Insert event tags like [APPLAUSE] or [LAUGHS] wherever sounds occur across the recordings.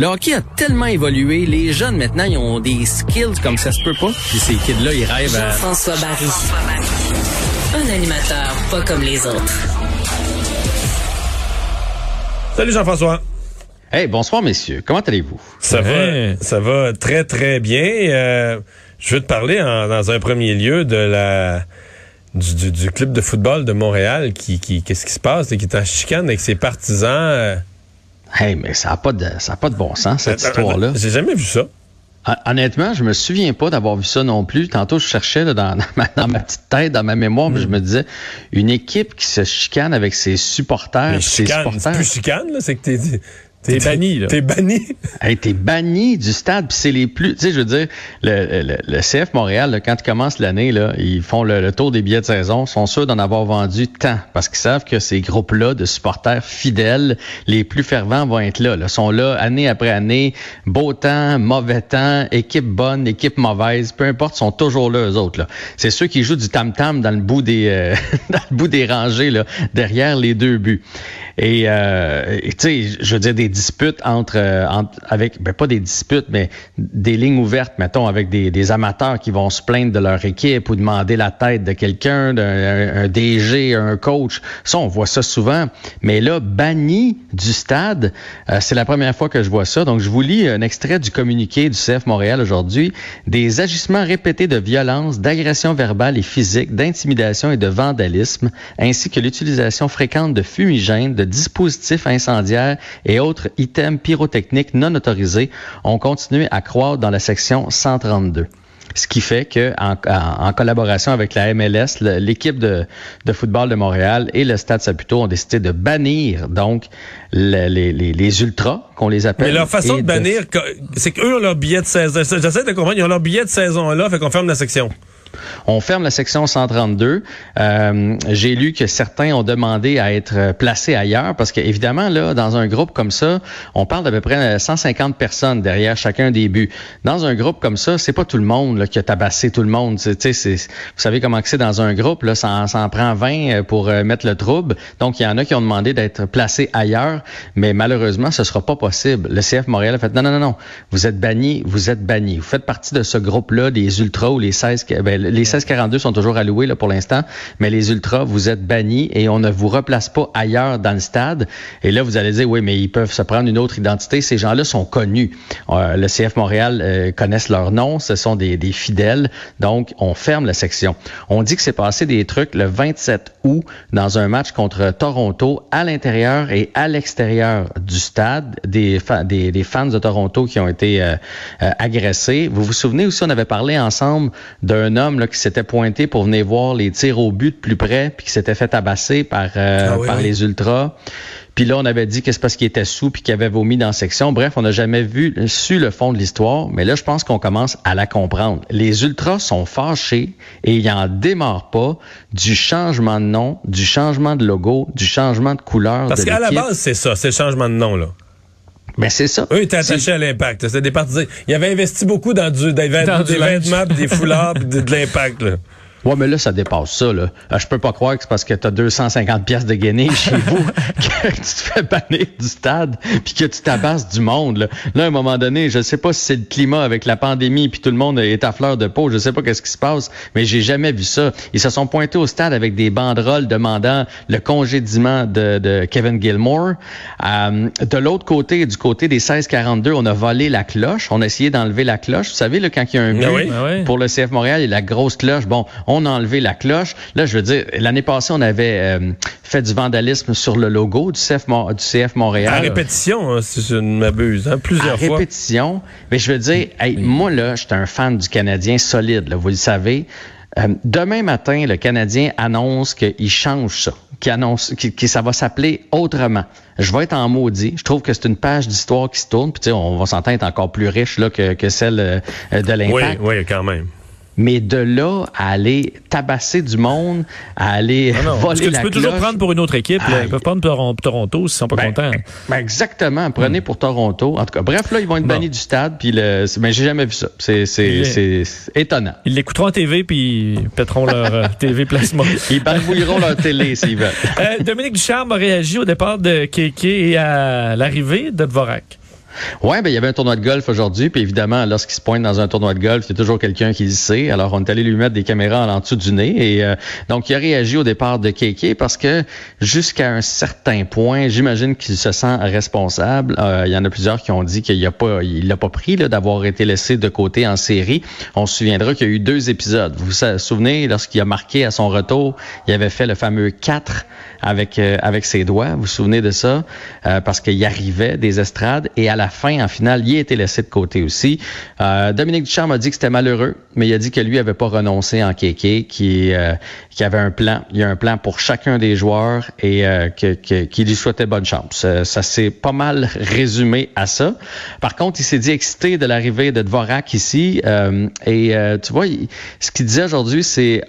Le hockey a tellement évolué. Les jeunes, maintenant, ils ont des skills comme ça se peut pas. Puis ces kids-là, ils rêvent à... Jean-François Barry. Un animateur pas comme les autres. Salut Jean-François. Hey, bonsoir messieurs. Comment allez-vous? Ça Hey. va, ça va très très bien. Euh, je veux te parler en- dans un premier lieu de la du, du, du club de football de Montréal qui, qui qu'est-ce qui se passe et qui est en chicane avec ses partisans. Euh. Hey, mais ça n'a pas de ça a pas de bon sens cette Attends, histoire-là. attends, J'ai jamais vu ça. Hon- Honnêtement, je me souviens pas d'avoir vu ça non plus. Tantôt, je cherchais là, dans, [LAUGHS] dans ma, dans ma petite tête, dans ma mémoire, puis je me disais une équipe qui se chicane avec ses supporters, Mais ses chicane, supporters. plus chicane là, c'est que t'es T'es banni, là. T'es banni? [LAUGHS] Hey, t'es banni du stade, puis c'est les plus. Tu sais, je veux dire, le, le, le CF Montréal, là, quand ils commencent l'année, là, ils font le, le tour des billets de saison, sont sûrs d'en avoir vendu tant, parce qu'ils savent que ces groupes-là de supporters fidèles, les plus fervents vont être là, là. sont là année après année, beau temps, mauvais temps, équipe bonne, équipe mauvaise, peu importe, sont toujours là eux autres. Là. C'est ceux qui jouent du tam-tam dans le bout des euh, [LAUGHS] dans le bout des rangées, là, derrière les deux buts. Et euh, et tu sais, je veux dire des disputes entre, euh, entre- avec ben pas des disputes, mais des lignes ouvertes, mettons, avec des, des amateurs qui vont se plaindre de leur équipe ou demander la tête de quelqu'un, d'un un, un DG, un coach. Ça, on voit ça souvent. Mais là, banni du stade, euh, c'est la première fois que je vois ça. Donc, je vous lis un extrait du communiqué du CF Montréal aujourd'hui. Des agissements répétés de violence, d'agression verbale et physique, d'intimidation et de vandalisme, ainsi que l'utilisation fréquente de fumigènes, de dispositifs incendiaires et autres items pyrotechniques non autorisés ont continué à croître dans la section 132. Ce qui fait que, en, collaboration avec la MLS, l'équipe de, de football de Montréal et le Stade Saputo ont décidé de bannir donc le- les, les, les ultras, qu'on les appelle. Mais leur façon de bannir, c'est qu'eux ont leur billet de saison. J'essaie de comprendre, ils ont leur billet de saison là, fait qu'on ferme la section. On ferme la section 132. Euh, J'ai lu que certains ont demandé à être placés ailleurs parce qu'évidemment, là, dans un groupe comme ça, on parle d'à peu près 150 personnes derrière chacun des buts. Dans un groupe comme ça, c'est pas tout le monde là, qui a tabassé tout le monde. Vous savez comment que c'est dans un groupe, là, ça, en- prend 20 euh, pour euh, mettre le trouble. Donc, il y en a qui ont demandé d'être placés ailleurs, mais malheureusement, ce sera pas possible. Le CF Montréal a fait non, non, non, non. Vous êtes bannis, vous êtes bannis. Vous faites partie de ce groupe-là, des ultras ou les 16, que- ben, les 1642 sont toujours alloués là, pour l'instant, mais les ultras, vous êtes bannis et on ne vous replace pas ailleurs dans le stade. Et là, vous allez dire, oui, mais ils peuvent se prendre une autre identité. Ces gens-là sont connus. Euh, le CF Montréal euh, connaissent leur nom, ce sont des, des fidèles. Donc, on ferme la section. On dit que c'est passé des trucs le 27 août dans un match contre Toronto à l'intérieur et à l'extérieur du stade. Des, fa- des, des fans de Toronto qui ont été euh, agressés. Vous vous souvenez aussi, on avait parlé ensemble d'un homme là, qui s'était pointé pour venir voir les tirs au but de plus près, puis qui s'était fait tabasser par, euh, Ah oui, par oui. les ultras. Puis là, on avait dit que c'est parce qu'il était sous puis qu'il avait vomi dans la section. Bref, on n'a jamais vu su le fond de l'histoire, mais là, je pense qu'on commence à la comprendre. Les ultras sont fâchés et ils en démarrent pas du changement de nom, du changement de logo, du changement de couleur Parce qu'à la base, c'est ça, c'est le changement de nom, là. Ben c'est ça. Eux étaient attachés à l'impact. C'était des partisans. Ils avaient investi beaucoup dans du, Dans des vêtements, pis des foulards, pis de, de l'impact, là. Ouais, mais là, ça dépasse ça, là. Euh, Je peux pas croire que c'est parce que t'as 250 pièces de guinée chez [LAUGHS] vous que tu te fais bannir du stade puis que tu tabasses du monde, là. Là, à un moment donné, je sais pas si c'est le climat avec la pandémie puis tout le monde est à fleur de peau. Je sais pas qu'est-ce qui se passe, mais j'ai jamais vu ça. Ils se sont pointés au stade avec des banderoles demandant le congédiement de, de Kevin Gilmore. Euh, de l'autre côté, du côté des 1642, on a volé la cloche. On a essayé d'enlever la cloche. Vous savez, là, quand il y a un but, oui? Ah oui. pour le CF Montréal et la grosse cloche. Bon, on a enlevé la cloche. Là, je veux dire, l'année passée, on avait euh, fait du vandalisme sur le logo du CF, du CF À Montréal. répétition, hein, si je ne m'abuse, hein, plusieurs À fois. répétition. Mais je veux dire, hey, moi, là, j'étais un fan du Canadien solide, là, vous le savez. Euh, demain matin, le Canadien annonce qu'il change ça, qu'il annonce que, que ça va s'appeler autrement. Je vais être en maudit. Je trouve que c'est une page d'histoire qui se tourne. Puis tu sais, on va s'entendre être encore plus riche là que, que celle euh, de Oui, l'impact. oui, quand même. Mais de là à aller tabasser du monde, à aller Non, non, voler que la tu peux toujours prendre pour une autre équipe. là. Ils peuvent prendre Toron- Toronto s'ils sont pas Ben, contents. ben, exactement. Prenez pour Toronto. En tout cas, bref, là, ils vont être Bon. bannis du stade. Puis le, c'est- ben, j'ai jamais vu ça. C'est, c'est étonnant. Ils l'écouteront en TV puis ils pèteront leur euh, [LAUGHS] TV plasma. Ils barbouilleront leur télé s'ils veulent. Euh, Dominique Ducharme a réagi au départ de Kéké et à l'arrivée de Dvorak. Ouais, ben il y avait un tournoi de golf aujourd'hui, puis évidemment, lorsqu'il se pointe dans un tournoi de golf, il y a toujours quelqu'un qui le sait. Alors, on est allé lui mettre des caméras en dessous du nez, et euh, donc il a réagi au départ de Kéké parce que jusqu'à un certain point, j'imagine qu'il se sent responsable. Euh, il y en a plusieurs qui ont dit qu'il a pas, il l'a pas pris d'avoir été laissé de côté en série. On se souviendra qu'il y a eu deux épisodes. Vous vous souvenez, lorsqu'il a marqué à son retour, il avait fait le fameux 4 avec euh, avec ses doigts. Vous vous souvenez de ça? Euh, parce qu'il arrivait des estrades et la fin, en finale, il a été laissé de côté aussi. Euh, Dominique Duchamp a dit que c'était malheureux, mais il a dit que lui avait pas renoncé en kéké, qui qui avait un plan. Il y a un plan pour chacun des joueurs et que, que, qui lui souhaitait bonne chance. ça s'est pas mal résumé à ça. Par contre, il s'est dit excité de l'arrivée de Dvorak ici et tu vois, ce qu'il disait aujourd'hui, c'est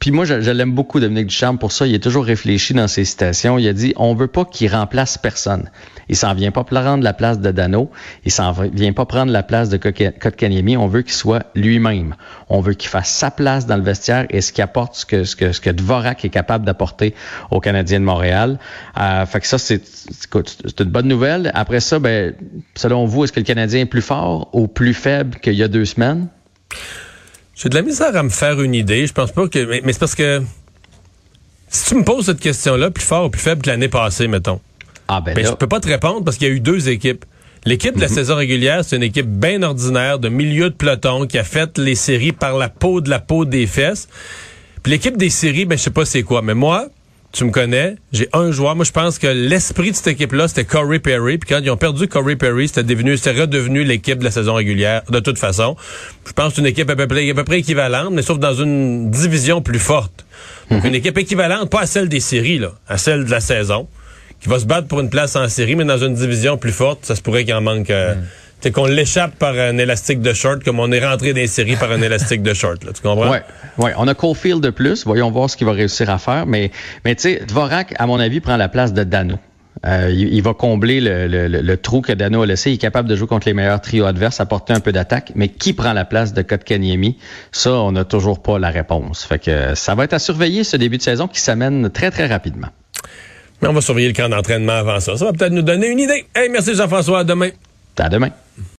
puis moi, je, l'aime beaucoup, Dominique Duchamp, pour ça. Il est toujours réfléchi dans ses citations. Il a dit, on veut pas qu'il remplace personne. Il s'en vient pas prendre la place de Dano. Il s'en vient pas prendre la place de Kotkaniemi. On veut qu'il soit lui-même. On veut qu'il fasse sa place dans le vestiaire et ce qu'il apporte, ce que, ce que, ce que Dvorak est capable d'apporter aux Canadiens de Montréal. Euh, fait que ça, c'est, c'est une bonne nouvelle. Après ça, ben, selon vous, est-ce que le Canadien est plus fort ou plus faible qu'il y a deux semaines? J'ai de la misère à me faire une idée. Je pense pas que. Mais, c'est parce que si tu me poses cette question-là, plus fort ou plus faible que l'année passée, mettons. Ah ben, ben Je peux pas te répondre parce qu'il y a eu deux équipes. L'équipe de la mhm. saison régulière, c'est une équipe bien ordinaire, de milieu de peloton, qui a fait les séries par la peau de la peau des fesses. Puis l'équipe des séries, ben je sais pas c'est quoi. Mais moi, tu me connais, j'ai un joueur. Moi, je pense que l'esprit de cette équipe-là, c'était Corey Perry. Puis quand ils ont perdu Corey Perry, c'était devenu, c'était redevenu l'équipe de la saison régulière, de toute façon. Je pense que c'est une équipe à peu, près, à peu près équivalente, mais sauf dans une division plus forte. Donc, une équipe équivalente, pas à celle des séries, là, à celle de la saison, qui va se battre pour une place en série, mais dans une division plus forte, ça se pourrait qu'il en manque. Euh, c'est qu'on l'échappe par un élastique de short, comme on est rentré dans les séries par un élastique de short. Là, tu comprends? Ouais, ouais. On a Cofield de plus. Voyons voir ce qu'il va réussir à faire. Mais, mais tu sais, Dvorak, à mon avis, prend la place de Dano. Euh, il, va combler le, le, trou que Dano a laissé. Il est capable de jouer contre les meilleurs trios adverses, apporter un peu d'attaque. Mais qui prend la place de Kotkaniemi? Ça, on n'a toujours pas la réponse. Fait que ça va être à surveiller ce début de saison qui s'amène très, très rapidement. Mais on va surveiller le camp d'entraînement avant ça. Ça va peut-être nous donner une idée. Hey, merci Jean-François. À demain. À demain.